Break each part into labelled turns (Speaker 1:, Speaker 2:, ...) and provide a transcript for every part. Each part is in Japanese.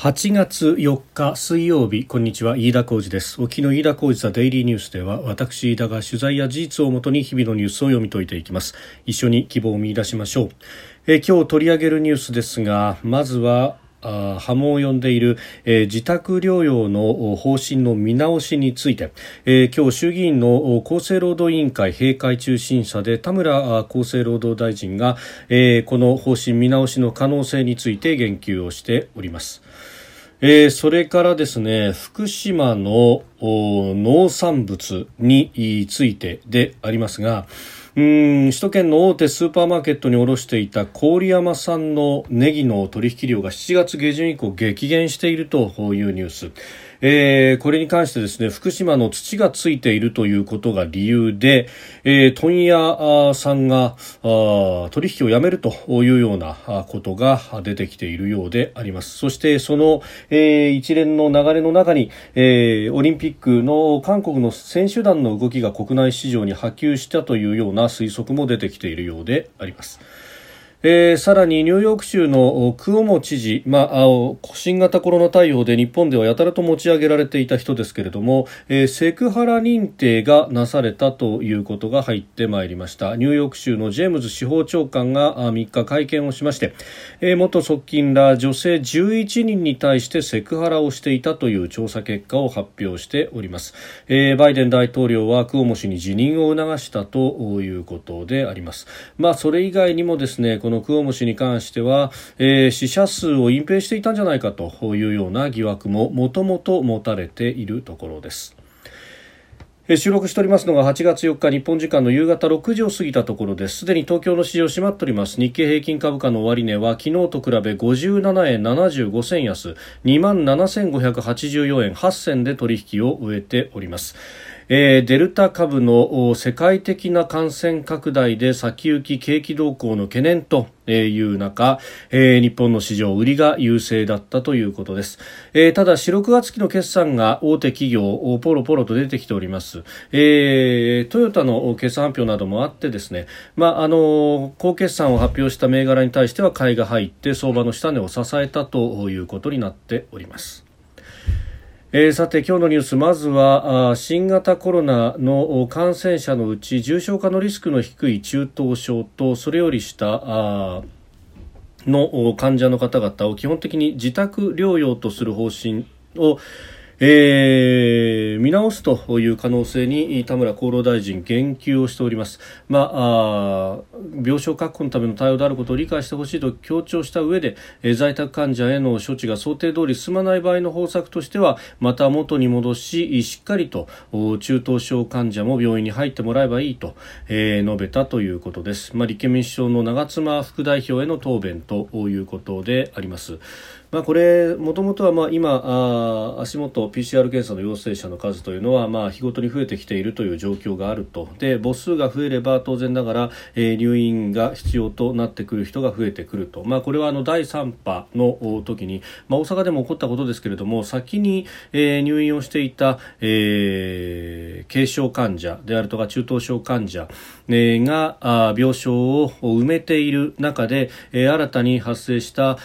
Speaker 1: 8月4日水曜日こんにちは。飯田浩二です。沖の飯田浩二ザデイリーニュースでは私飯田が取材や事実をもとに日々のニュースを読み解いていきます。一緒に希望を見出しましょう。え今日取り上げるニュースですがまずはあ波紋を呼んでいる、えー、自宅療養の方針の見直しについて、えー、今日衆議院の厚生労働委員会閉会中審査で田村厚生労働大臣が、えー、この方針見直しの可能性について言及をしております。えー、それからですね、福島の農産物についてでありますが、うん首都圏の大手スーパーマーケットに卸していた郡山産のネギの取引量が7月下旬以降激減しているというニュース。えー、これに関してですね福島の土がついているということが理由で、えー、問屋さんが取引をやめるというようなことが出てきているようでありますそしてその、えー、一連の流れの中に、えー、オリンピックの韓国の選手団の動きが国内市場に波及したというような推測も出てきているようであります。えー、さらにニューヨーク州のクオモ知事、まあ、新型コロナ対応で日本ではやたらと持ち上げられていた人ですけれども、えー、セクハラ認定がなされたということが入ってまいりました。ニューヨーク州のジェームズ司法長官が3日会見をしまして、えー、元側近ら女性11人に対してセクハラをしていたという調査結果を発表しております、えー、バイデン大統領はクオモ氏に辞任を促したということであります。まあそれ以外にもですねこのクオモ氏に関しては、えー、死者数を隠蔽していたんじゃないかというような疑惑ももともと持たれているところです。収録しておりますのが8月4日日本時間の夕方6時を過ぎたところです。すでに東京の市場閉まっております。日経平均株価の終値は昨日と比べ57円75銭安2万7584円8銭で取引を終えております。えー、デルタ株の世界的な感染拡大で先行き景気動向の懸念という中、えー、日本の市場売りが優勢だったということです、えー、ただ4、6月期の決算が大手企業ポロポロと出てきております、えー、トヨタの決算発表などもあってですね、まあ、あの高決算を発表した銘柄に対しては買いが入って相場の下値を支えたということになっております。えー、さて今日のニュースまずは新型コロナの感染者のうち重症化のリスクの低い中等症とそれより下の患者の方々を基本的に自宅療養とする方針をえー、見直すという可能性に田村厚労大臣言及をしております、まあ、病床確保のための対応であることを理解してほしいと強調した上で、えー、在宅患者への処置が想定通り進まない場合の方策としてはまた元に戻ししっかりと中等症患者も病院に入ってもらえばいいと、えー、述べたということです、まあ、立憲民主党の長妻副代表への答弁ということであります。まあ、これ、もともとはまあ今あ、足元 PCR 検査の陽性者の数というのはまあ日ごとに増えてきているという状況があると。で母数が増えれば当然ながら、えー、入院が必要となってくる人が増えてくると、まあ、これはあの第3波の時に、まあ、大阪でも起こったことですけれども先に、えー、入院をしていた、えー、軽症患者であるとか中等症患者、が病床を埋めている中で、新たに発生した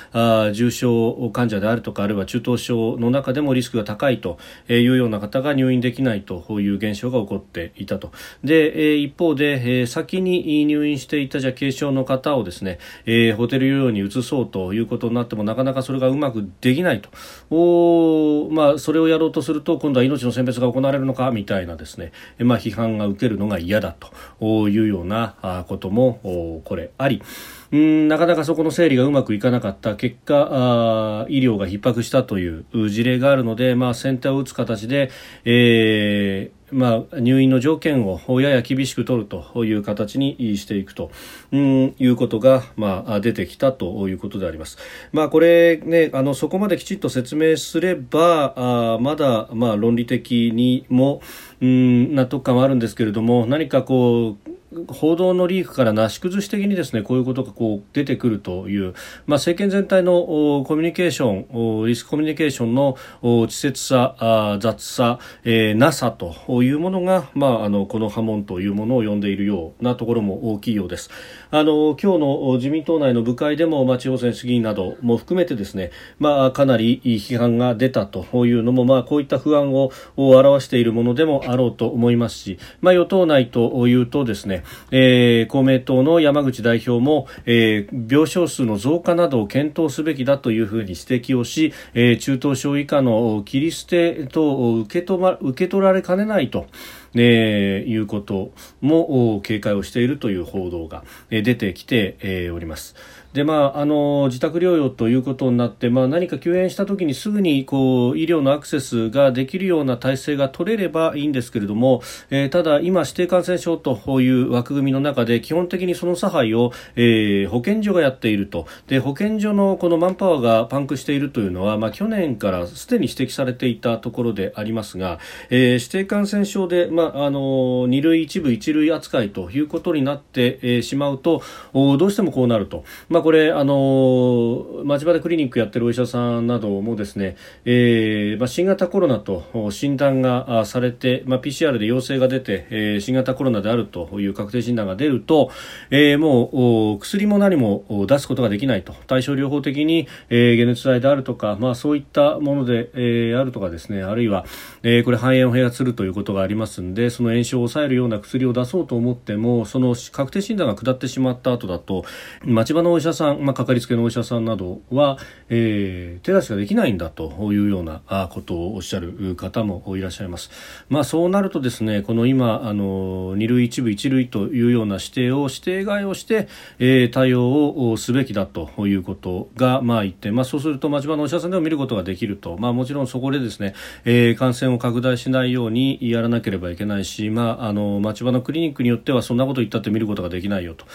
Speaker 1: 重症患者であるとかあるいは中等症の中でもリスクが高いというような方が入院できないという現象が起こっていたと。で一方で先に入院していたじゃ軽症の方をですねホテル療養に移そうということになってもなかなかそれがうまくできないと。お、まあ、それをやろうとすると今度は命の選別が行われるのかみたいなですね、まあ、批判が受けるのが嫌だといういうようなこともこれありうんなかなかそこの整理がうまくいかなかった結果あ医療が逼迫したという事例があるので、まあ、先手を打つ形で、えーまあ、入院の条件をやや厳しく取るという形にしていくと、うん、いうことが、まあ、出てきたということであります。まあ、これね、あの、そこまできちっと説明すれば、あまだ、まあ、論理的にも、うん、納得感はあるんですけれども、何かこう、報道のリークからなし崩し的にですねこういうことがこう出てくるという、まあ、政権全体のコミュニケーションリスクコミュニケーションの稚拙さ雑さ、えー、なさというものが、まあ、あのこの波紋というものを呼んでいるようなところも大きいようです。あの今日の自民党内の部会でも、まあ、地方選主議員なども含めてですね、まあ、かなり批判が出たというのも、まあ、こういった不安を表しているものでもあろうと思いますし、まあ、与党内というとですね、えー、公明党の山口代表も、えー、病床数の増加などを検討すべきだというふうに指摘をし、えー、中等症以下の切り捨てと受け止、ま、受け取られかねないと。え、いうことも警戒をしているという報道が出てきております。でまあ、あの自宅療養ということになって、まあ、何か救援したときにすぐにこう医療のアクセスができるような体制が取れればいいんですけれども、えー、ただ、今、指定感染症という枠組みの中で基本的にその差配を、えー、保健所がやっているとで保健所のこのマンパワーがパンクしているというのは、まあ、去年からすでに指摘されていたところでありますが、えー、指定感染症で、まあ、あの2類、1部、1類扱いということになって、え、しまうとどうしてもこうなると。まあこれあの町場でクリニックやってるお医者さんなどもですね、えーまあ、新型コロナと診断がされて、まあ、PCR で陽性が出て、えー、新型コロナであるという確定診断が出ると、えー、もう薬も何も出すことができないと。対症療法的に、えー、解熱剤であるとか、まあ、そういったもので、えー、あるとかですねあるいは、えー、これ肺炎を併発するということがありますのでその炎症を抑えるような薬を出そうと思ってもその確定診断が下ってしまった後だと町場のお医者さん、まあかかりつけのお医者さんなどは、えー、手出しができないんだというようなことをおっしゃる方もいらっしゃいます。まあ、そうなるとですねこの今あの2類1部1類というような指定を指定外をして、えー、対応をすべきだということが、まあ、言って、まあ、そうすると町場のお医者さんでも見ることができると、まあ、もちろんそこでですね、えー、感染を拡大しないようにやらなければいけないし、まあ、あの町場のクリニックによってはそんなこと言ったって見ることができないよと、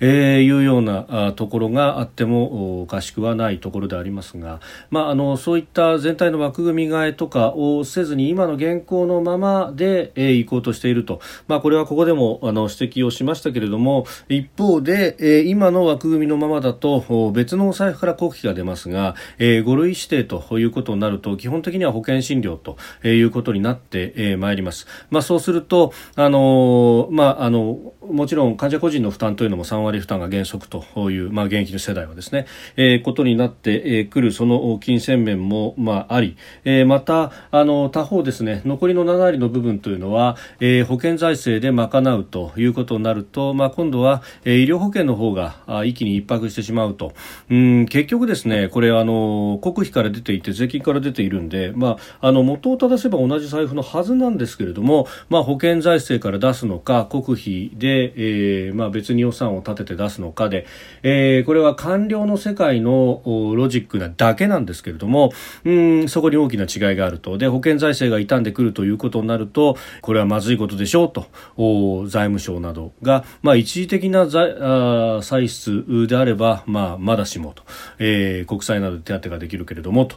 Speaker 1: えー、いうようなところがあってもおかしくはないところでありますが、まあ、あのそういった全体の枠組み替えとかをせずに今の現行のままで、えー、行こうとしていると、まあ、これはここでもあの指摘をしましたけれども一方で、えー、今の枠組みのままだと別のお財布から国費が出ますが、えー、5類指定ということになると基本的には保険診療ということになってまい、ります、まあ、そうすると、あのまあ、あのもちろん患者個人の負担というのも3割負担が原則という、まあ、現役の世代はですね、えー、ことになってくるその金銭面も、まあ、あり、えー、またあの他方ですね残りの7割の部分というのは、えー、保険財政で賄うということになると、まあ、今度は、えー、医療保険の方が一気に逼迫してしまうと。うん結局ですねこれあの国費から出ていて税金から出ているんで、まあ、あの元を正せば同じ財布のはずなんですけれども、まあ、保険財政から出すのか国費で、えーまあ、別に予算を立てて出すのかで、えー、これは官僚の世界のロジックなだけなんですけれどもうんそこに大きな違いがあると。で保険財政が傷んでくるということになるとこれはまずいことでしょうと。財務省などが、まあ、一時的な財あ歳出であれば、まあ、まだしもと、えー、国債などで手当てができるけれどもと。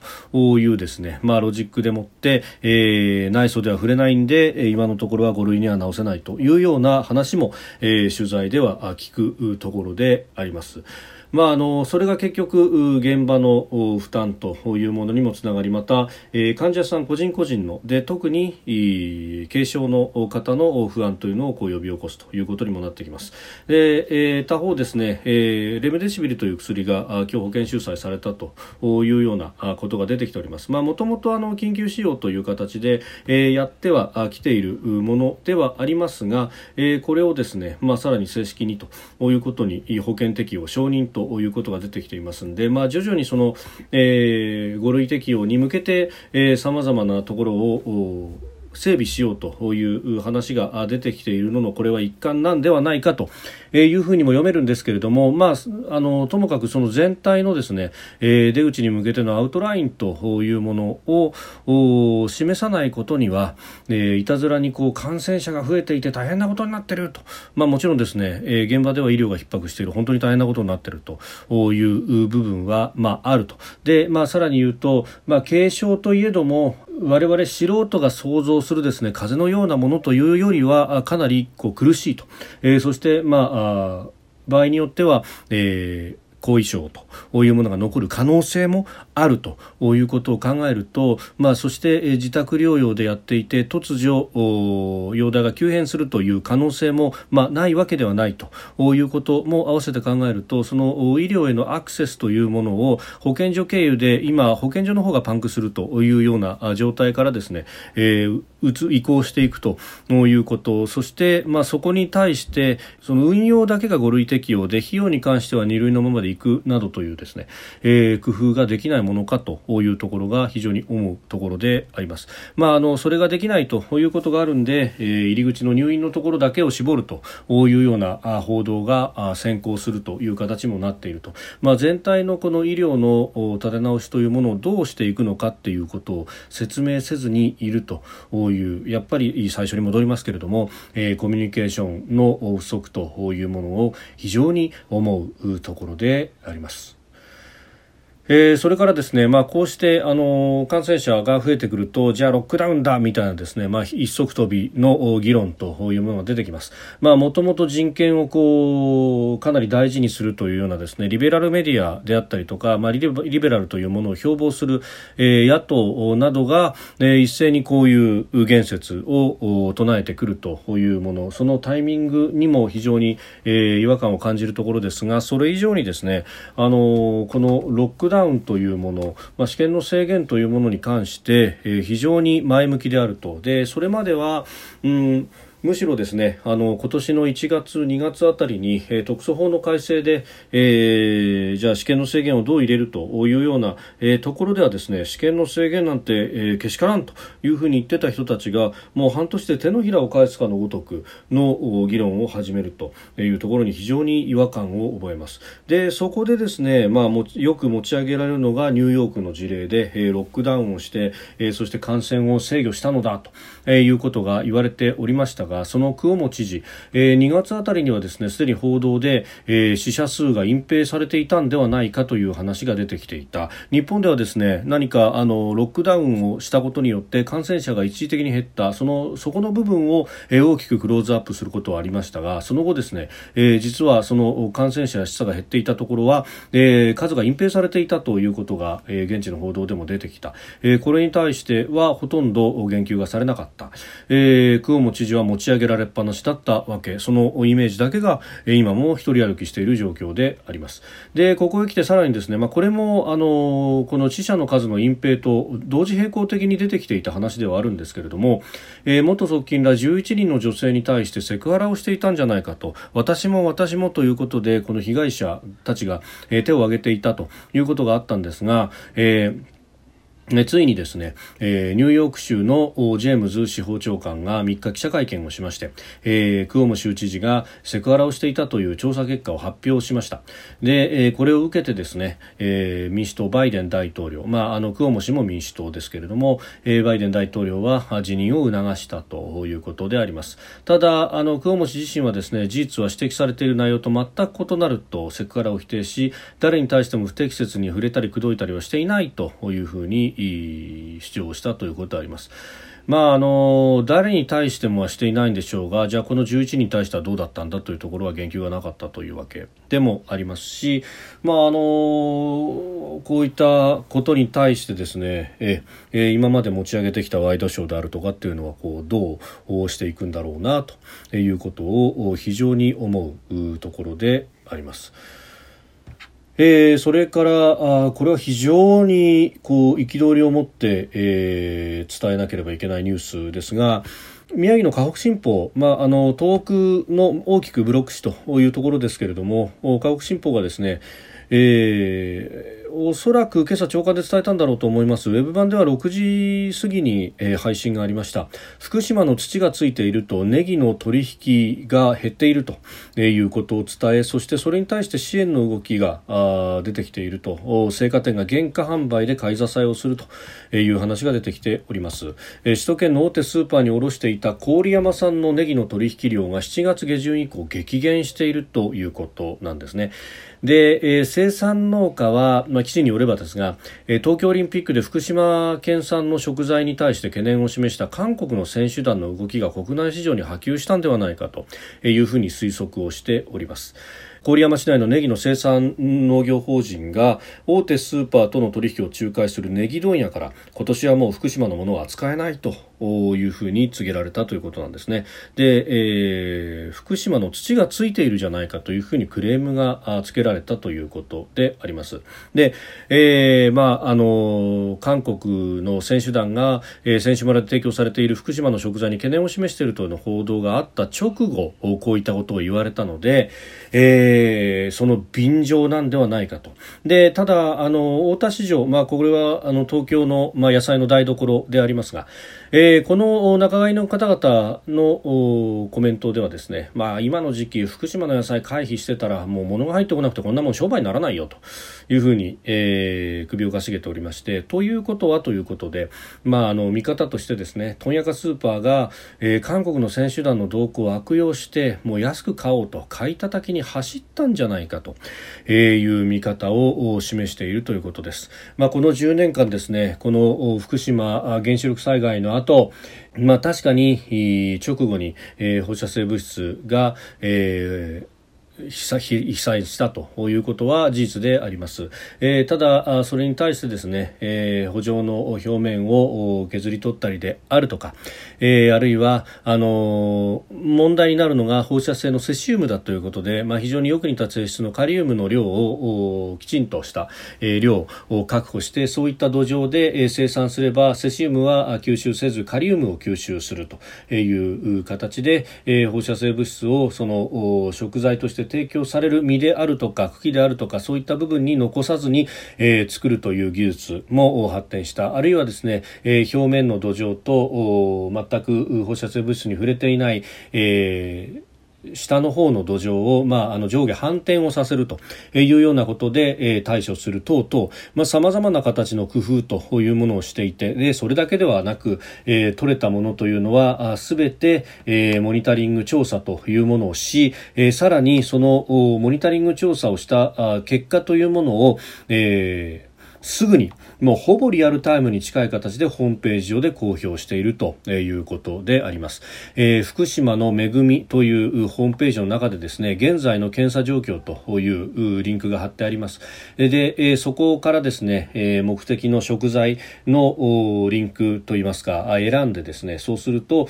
Speaker 1: いうですね、まあ、ロジックでもって、えー、内装では触れないんで今のところは5類には直せないというような話も、えー、取材では聞くところであります。まあ、あのそれが結局現場の負担というものにもつながりまた、えー、患者さん個人個人ので特に軽症の方の不安というのをこう呼び起こすということにもなってきます。で、えー、他方ですね、えー、レムデシビルという薬が今日保険収載されたというようなことが出てきております。もともと緊急使用という形で、えー、やってはきているものではありますが、えー、これをですね、まあ、さらに正式にということに保険適用承認とということが出てきていますので、まあ、徐々にその、えー、5類適用に向けてさまざまなところを整備しようという話が出てきているののこれは一環なんではないかというふうにも読めるんですけれども、まあ、あのともかくその全体のですね、え出口に向けてのアウトラインというものを示さないことには、えいたずらにこう感染者が増えていて大変なことになっていると、まあ、もちろんですね、え現場では医療が逼迫している本当に大変なことになっているという部分は、まあ、あると。で、まあ、さらに言うと、まあ、軽症といえども我々素人が想像するですね風のようなものというよりはかなりこう苦しいと、えー、そして、まあ、あ場合によっては、えー後遺症というものが残る可能性もあるということを考えると、まあ、そして自宅療養でやっていて突如容体が急変するという可能性も、まあ、ないわけではないということも合わせて考えるとその医療へのアクセスというものを保健所経由で今保健所の方がパンクするというような状態からですね、えー、移行していくということ。そして、まあ、そこに対してその運用だけが5類適用で費用に関しては2類のままでいくなどというですね、えー、工夫ができないものかというところが非常に思うところであります。まあ、あのそれができないということがあるんで、えー、入り口の入院のところだけを絞るというような報道が先行するという形もなっていると、まあ、全体のこの医療の立て直しというものをどうしていくのかっていうことを説明せずにいるというやっぱり最初に戻りますけれども、えー、コミュニケーションの不足というものを非常に思うところでであります。えー、それからですね、まあ、こうしてあの感染者が増えてくるとじゃあロックダウンだみたいなですね、まあ、一足飛びの議論というものが出てきます。まあ、もともと人権をこうかなり大事にするというようなですねリベラルメディアであったりとか、まあ、リベラルというものを標榜する、えー、野党などが、えー、一斉にこういう言説を唱えてくるというものそのタイミングにも非常に、えー、違和感を感じるところですがそれ以上にですねあのこのロックダウンダウンというもの、まあ、試験の制限というものに関して、えー、非常に前向きであると。でそれまでは、うんむしろですねあの今年の1月、2月あたりに、えー、特措法の改正で、えー、じゃあ試験の制限をどう入れるというような、えー、ところではですね試験の制限なんて、えー、けしからんというふうに言ってた人たちがもう半年で手のひらを返すかのごとくの議論を始めるというところに非常に違和感を覚えます。でそこでですね、まあ、もよく持ち上げられるのがニューヨークの事例で、えー、ロックダウンをして、えー、そして感染を制御したのだとえいうことが言われておりましたがそのクオモ知事、えー、2月あたりにはですねすでに報道で、えー、死者数が隠蔽されていたんではないかという話が出てきていた。日本ではですね何かあのロックダウンをしたことによって感染者が一時的に減ったそのそこの部分を、えー、大きくクローズアップすることはありましたがその後ですね、えー、実はその感染者や死者が減っていたところは、えー、数が隠蔽されていたということが、えー、現地の報道でも出てきた、えー、これに対してはほとんど言及がされなかった、えー、クオモ知事は持ち上げられっぱなしだったわけ。そのイメージだけが今も一人歩きしている状況であります。でここへ来てさらにですね、まあ、これもあのこの死者の数の隠蔽と同時並行的に出てきていた話ではあるんですけれども、えー、元側近ら11人の女性に対してセクハラをしていたんじゃないかと私も私もということでこの被害者たちが、えー、手を挙げていたということがあったんですが、えーね、ついにですね、えー、ニューヨーク州のジェームズ司法長官が3日記者会見をしまして、えー、クオモ州知事がセクハラをしていたという調査結果を発表しました。で、えー、これを受けてですね、えー、民主党バイデン大統領、まあ、あのクオモ氏も民主党ですけれども、えー、バイデン大統領は辞任を促したということであります。ただあのクオモ氏自身はですね事実は指摘されている内容と全く異なるとセクハラを否定し誰に対しても不適切に触れたり口説いたりはしていないというふうに主張したということであります。まあ、あの誰に対してもはしていないんでしょうがじゃあこの11人に対してはどうだったんだというところは言及がなかったというわけでもありますし、まあ、あのこういったことに対してですねええ今まで持ち上げてきたワイドショーであるとかっていうのはこうどうしていくんだろうなということを非常に思うところであります。えー、それからあこれは非常にこう憤りを持って、えー、伝えなければいけないニュースですが宮城の河北新報、まあ、あの東北の大きくブロック市というところですけれども河北新報がですね、えーおそらく今朝朝刊で伝えたんだろうと思います。ウェブ版では6時過ぎに、えー、配信がありました。福島の土がついているとネギの取引が減っているとえいうことを伝えそしてそれに対して支援の動きがあ出てきていると。青果店が原価販売で買い支えをするという話が出てきております、えー、首都圏の大手スーパーに卸していた郡山産のネギの取引量が7月下旬以降激減しているということなんですね。で、えー、生産農家は、ままあ、記事によればですが、え東京オリンピックで福島県産の食材に対して懸念を示した韓国の選手団の動きが国内市場に波及したんではないかというふうに推測をしております。郡山市内のネギの生産農業法人が大手スーパーとの取引を仲介するネギ問屋から今年はもう福島のものは扱えないというふうに告げられたということなんですねで、えー、福島の土がついているじゃないかというふうにクレームがつけられたということでありますで、えー、まああの韓国の選手団が、えー、選手村で提供されている福島の食材に懸念を示しているというの報道があった直後こういったことを言われたので、えー、その便乗なんではないかと。で、ただ、あの、大田市場、まあ、これは、あの、東京の、まあ、野菜の台所でありますが、えー、この仲買の方々のコメントではですね、まあ、今の時期、福島の野菜回避してたら、もう物が入ってこなくてこんなもん商売にならないよというふうに、えー、首をかしげておりまして、ということはということで、まあ、あの、見方としてですね、問屋化スーパーが、えー、韓国の選手団の動向を悪用して、もう安く買おうと、買い叩きに走ったんじゃないかという見方を示しているということです。まあ、この10年間ですね、この福島原子力災害のと、まあ確かに直後に、えー、放射性物質が、え被災したということは事実であります、えー、ただそれに対してですね、えー、補助の表面を削り取ったりであるとか、えー、あるいはあの問題になるのが放射性のセシウムだということで、まあ、非常によく似た性質のカリウムの量をきちんとした、え量を確保してそういった土壌で生産すればセシウムは吸収せずカリウムを吸収するという形で、え放射性物質をその食材として提供される実であるとか茎であるとかそういった部分に残さずに、えー、作るという技術も発展した。あるいはですね、えー、表面の土壌と全く放射性物質に触れていない、えー下の方の土壌を、まあ、あの上下反転をさせるというようなことで、えー、対処する等々、まあ、様々な形の工夫というものをしていて、で、それだけではなく、えー、取れたものというのは、すべて、えー、モニタリング調査というものをし、えー、さらにそのモニタリング調査をした結果というものを、えーすぐにもうほぼリアルタイムに近い形でホームページ上で公表しているということであります、えー、福島の恵みというホームページの中でですね現在の検査状況というリンクが貼ってあります。で、え、そこからですね、え、目的の食材のリンクといいますか選んでですねそうすると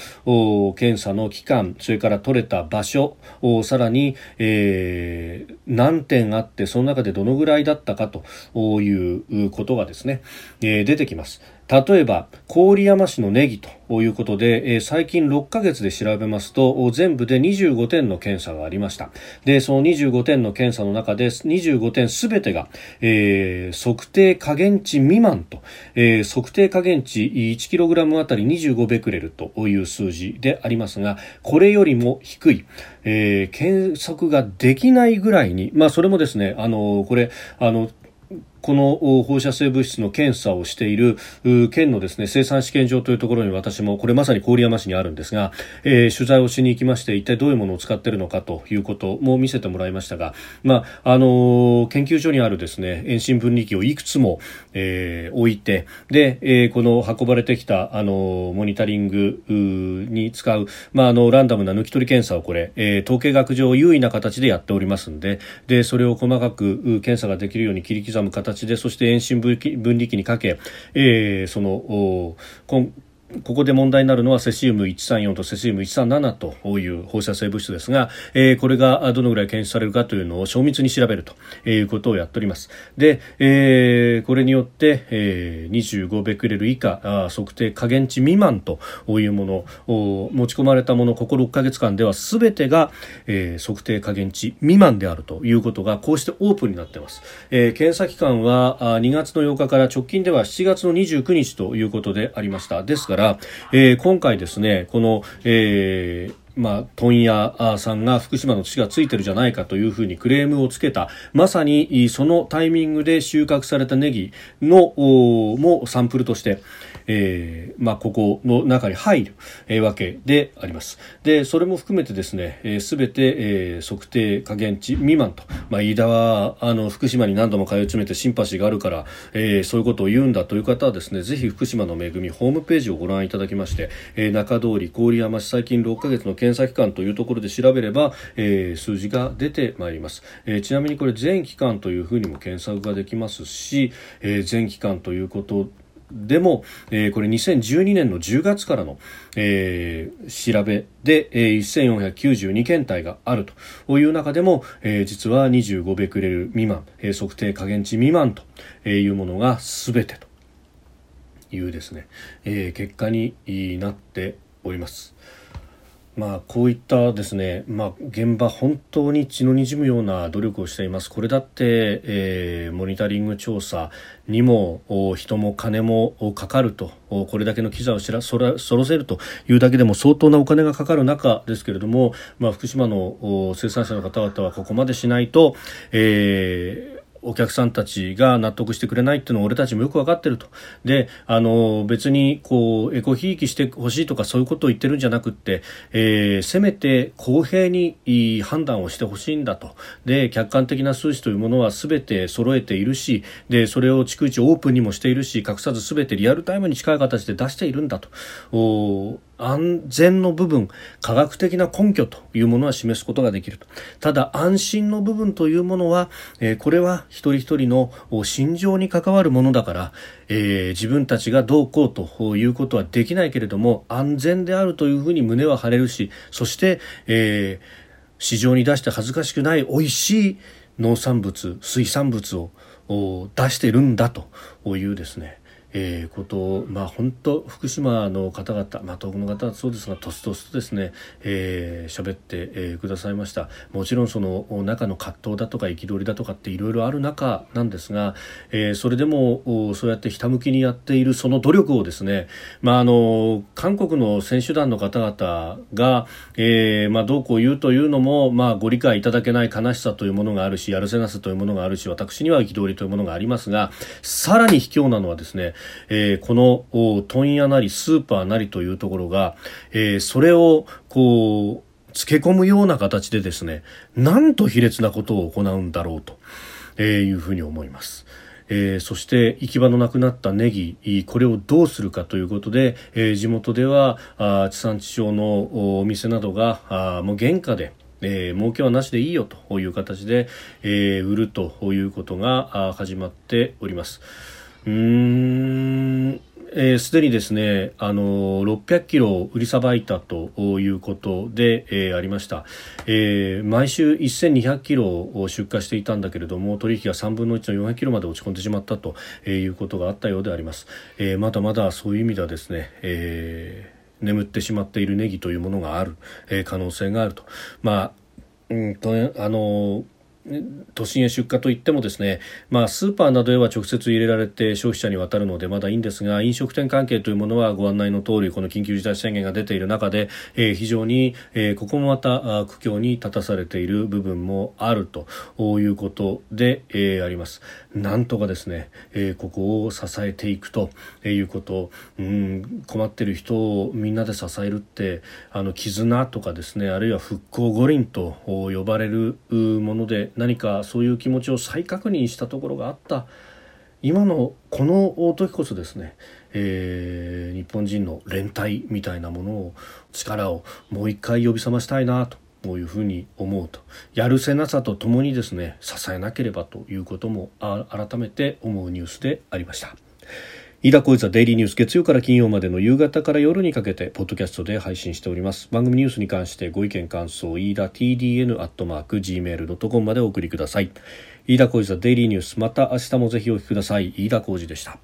Speaker 1: 検査の期間それから取れた場所さらに、えー、何点あってその中でどのぐらいだったかということがですね、えー、出てきます。例えば、郡山市のネギということで、えー、最近6ヶ月で調べますと、全部で25点の検査がありました。で、その25点の検査の中で、25点すべてが、えー、測定下限値未満と、えー、測定下限値 1kg あたり25ベクレルという数字でありますが、これよりも低い、えー、検測ができないぐらいに、まあ、それもですね、あの、これ、あの、この放射性物質の検査をしている県のですね生産試験場というところに私もこれまさに郡山市にあるんですが、えー、取材をしに行きまして一体どういうものを使っているのかということも見せてもらいましたが、まああのー、研究所にあるですね遠心分離機をいくつも、えー、置いてで、えー、この運ばれてきた、あのー、モニタリングに使う、まあ、あのランダムな抜き取り検査をこれ、えー、統計学上優位な形でやっておりますのででそれを細かく検査ができるように切り刻む形形でそして遠心分離機にかけ、えー、そのここで問題になるのはセシウム134とセシウム137という放射性物質ですが、えー、これがどのぐらい検出されるかというのを精密に調べるということをやっております。で、えー、これによって、えー、25ベクレル以下あ測定下限値未満というものを持ち込まれたものここ6ヶ月間では全てが、えー、測定下限値未満であるということがこうしてオープンになっています。えー、検査期間は2月の8日から直近では7月の29日ということでありました。ですから、えー、今回ですね、この、えーまあ、問屋さんが福島の土がついてるじゃないかというふうにクレームをつけたまさにそのタイミングで収穫されたネギのもサンプルとして、えーまあ、ここの中に入る、えー、わけであります。でそれも含めてですねすべ、えー、全て、えー、測定下限値未満と、まあ、飯田はあの福島に何度も通い詰めてシンパシーがあるから、えー、そういうことを言うんだという方はですねぜひ福島の恵みホームページをご覧いただきまして、えー、中通り郡山市最近6ヶ月の検査期間というところで調べれば、えー、数字が出てまいります、えー、ちなみにこれ全期間というふうにも検索ができますし、えー、全期間ということでも、えー、これ2012年の10月からの、えー、調べで、えー、1492検体があると。いう中でも、えー、実は25ベクレル未満、えー、測定下限値未満というものが全てと。いうですね、えー、結果になっております。まあ、こういったですね、まあ、現場本当に血の滲むような努力をしています。これだって、えー、モニタリング調査にも人も金もかかると。これだけの機材をしらそら揃せるというだけでも相当なお金がかかる中ですけれども、まあ、福島の生産者の方々はここまでしないと、えーお客さんたちが納得してくれないっていうのは俺たちもよく分かってると。で、あの、別にこう、エコひいきしてほしいとかそういうことを言ってるんじゃなくって、えー、せめて公平にいい判断をしてほしいんだと。で、客観的な数値というものは全て揃えているし、で、それを逐一オープンにもしているし、隠さず全てリアルタイムに近い形で出しているんだと。安全の部分科学的な根拠というものは示すことができると。ただ安心の部分というものは、えー、これは一人一人の心情に関わるものだから、えー、自分たちがどうこうということはできないけれども安全であるというふうに胸は張れるしそして、えー、市場に出して恥ずかしくない美味しい農産物水産物を出してるんだというですね。えー、ことを、まあ、本当福島の方々、まあ、東北の方はそうですがとすとすとですね喋、えー、って、えー、くださいました。もちろんその中の葛藤だとか憤りだとかっていろいろある中なんですが、えー、それでもそうやってひたむきにやっているその努力をですね、まあ、あの韓国の選手団の方々が、えーまあ、どうこう言うというのも、まあ、ご理解いただけない悲しさというものがあるしやるせなさというものがあるし私には憤りというものがありますがさらに卑怯なのはですねえー、この問屋なりスーパーなりというところが、えー、それをこうつけ込むような形でですねなんと卑劣なことを行うんだろうと、えー、いうふうに思います。えー、そして行き場のなくなったネギこれをどうするかということで、えー、地元ではあ地産地消のお店などがあもう原価でえー、儲けはなしでいいよという形で、えー、売るということが始まっております。うーん。すで、にですね、あの600キロ売りさばいたということで、えー、ありました、えー、毎週1200キロを出荷していたんだけれども取引が3分の1の400キロまで落ち込んでしまったということがあったようであります、えー、まだまだそういう意味ではですね、えー、眠ってしまっているネギというものがある、えー、可能性があると。まあうんとあの都心へ出荷といってもですね、まあ、スーパーなどへは直接入れられて消費者に渡るのでまだいいんですが飲食店関係というものはご案内の通りこの緊急事態宣言が出ている中で、えー、非常に、えー、ここもまた苦境に立たされている部分もあるということで、えー、あります。なんとかですね、えー、ここを支えていくということうん困っている人をみんなで支えるってあの絆とかですねあるいは復興五輪と呼ばれるもので何かそういう気持ちを再確認したところがあった今のこの時こそですね、えー、日本人の連帯みたいなものを力をもう一回呼び覚ましたいなとこういうふうに思うとやるせなさとともにですね支えなければということも改めて思うニュースでありました。飯田浩司はデイリーニュース月曜から金曜までの夕方から夜にかけてポッドキャストで配信しております。番組ニュースに関してご意見感想飯田 TDN アットマーク Gmail.com までお送りください。飯田浩司はデイリーニュースまた明日もぜひお聞きください。飯田浩司でした。